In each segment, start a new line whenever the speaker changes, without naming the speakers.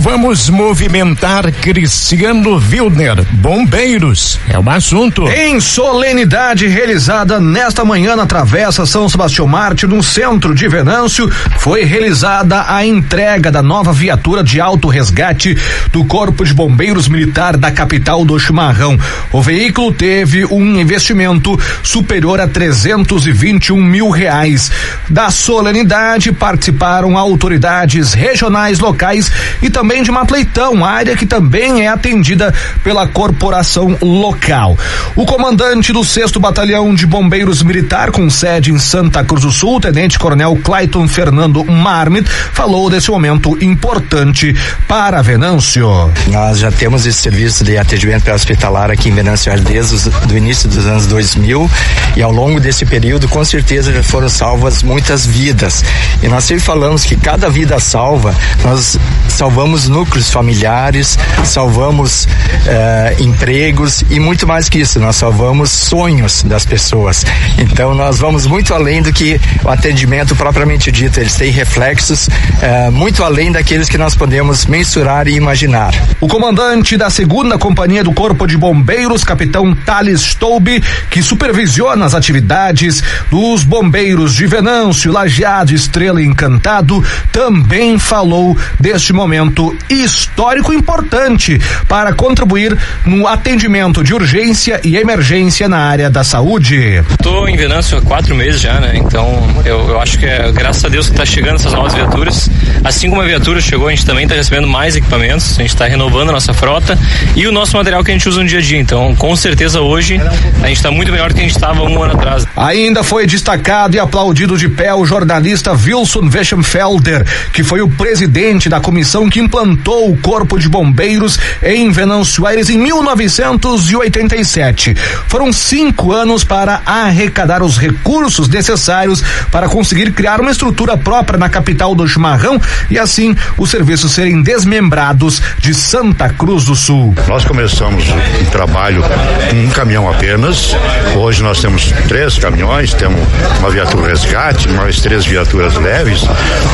Vamos movimentar Cristiano Wilner. Bombeiros é o assunto.
Em solenidade realizada nesta manhã na Travessa São Sebastião Marte, no centro de Venâncio, foi realizada a entrega da nova viatura de alto resgate do Corpo de Bombeiros Militar da capital do Chimarrão. O veículo teve um investimento superior a 321 mil reais. Da solenidade participaram autoridades regionais, locais e também também de Matleitão, área que também é atendida pela corporação local. O comandante do 6 Batalhão de Bombeiros Militar, com sede em Santa Cruz do Sul, Tenente Coronel Clayton Fernando Marmit, falou desse momento importante para Venâncio.
Nós já temos esse serviço de atendimento hospitalar aqui em Venâncio desde o início dos anos 2000 e ao longo desse período, com certeza, já foram salvas muitas vidas. E nós sempre falamos que cada vida salva, nós salvamos salvamos núcleos familiares, salvamos eh, empregos e muito mais que isso, nós salvamos sonhos das pessoas. Então nós vamos muito além do que o atendimento propriamente dito, eles têm reflexos eh, muito além daqueles que nós podemos mensurar e imaginar.
O comandante da segunda companhia do Corpo de Bombeiros, capitão Thales Stoube, que supervisiona as atividades dos bombeiros de Venâncio, Lajeado, Estrela e Encantado, também falou deste momento histórico importante para contribuir no atendimento de urgência e emergência na área da saúde.
Estou em Venâncio há quatro meses já, né? Então eu, eu acho que é graças a Deus que está chegando essas novas viaturas. Assim como a viatura chegou, a gente também está recebendo mais equipamentos, a gente está renovando a nossa frota e o nosso material que a gente usa no dia a dia. Então, com certeza hoje a gente está muito melhor do que a gente estava um ano atrás.
Ainda foi destacado e aplaudido de pé o jornalista Wilson Weschenfelder, que foi o presidente da comissão que implantou o Corpo de Bombeiros em Venâncio Aires em 1987. Foram cinco anos para arrecadar os recursos necessários para conseguir criar uma estrutura própria na capital do chimarrão e assim os serviços serem desmembrados de Santa Cruz do Sul.
Nós começamos um trabalho com um caminhão apenas. Hoje nós temos três caminhões, temos uma viatura resgate, mais três viaturas leves,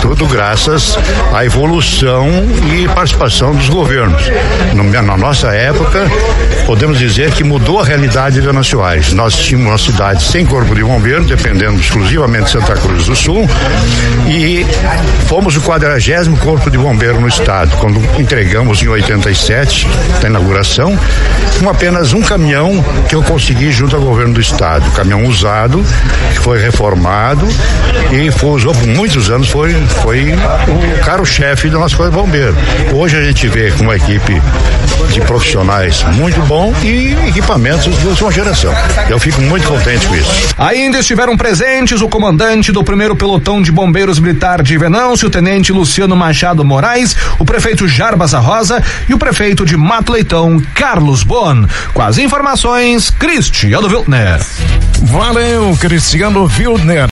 tudo graças à evolução e participação dos governos. Na nossa época, podemos dizer que mudou a realidade de Aires. Nós tínhamos uma cidade sem corpo de bombeiro, dependendo exclusivamente de Santa Cruz do Sul, e fomos o quadragésimo corpo de bombeiro no estado, quando entregamos em 87, na inauguração, com apenas um caminhão que eu consegui junto ao governo do estado, caminhão usado, que foi reformado e foi, usou por muitos anos, foi, foi o caro-chefe do nosso corpo de bombeiro. Hoje a gente vê com uma equipe de profissionais muito bom e equipamentos de última geração. Eu fico muito contente com isso.
Ainda estiveram presentes o comandante do primeiro pelotão de bombeiros militar de Venâncio, o tenente Luciano Machado Moraes, o prefeito Jarbas Rosa e o prefeito de Mato Leitão, Carlos Bon. Com as informações, Cristiano Wiltner.
Valeu, Cristiano Wildner.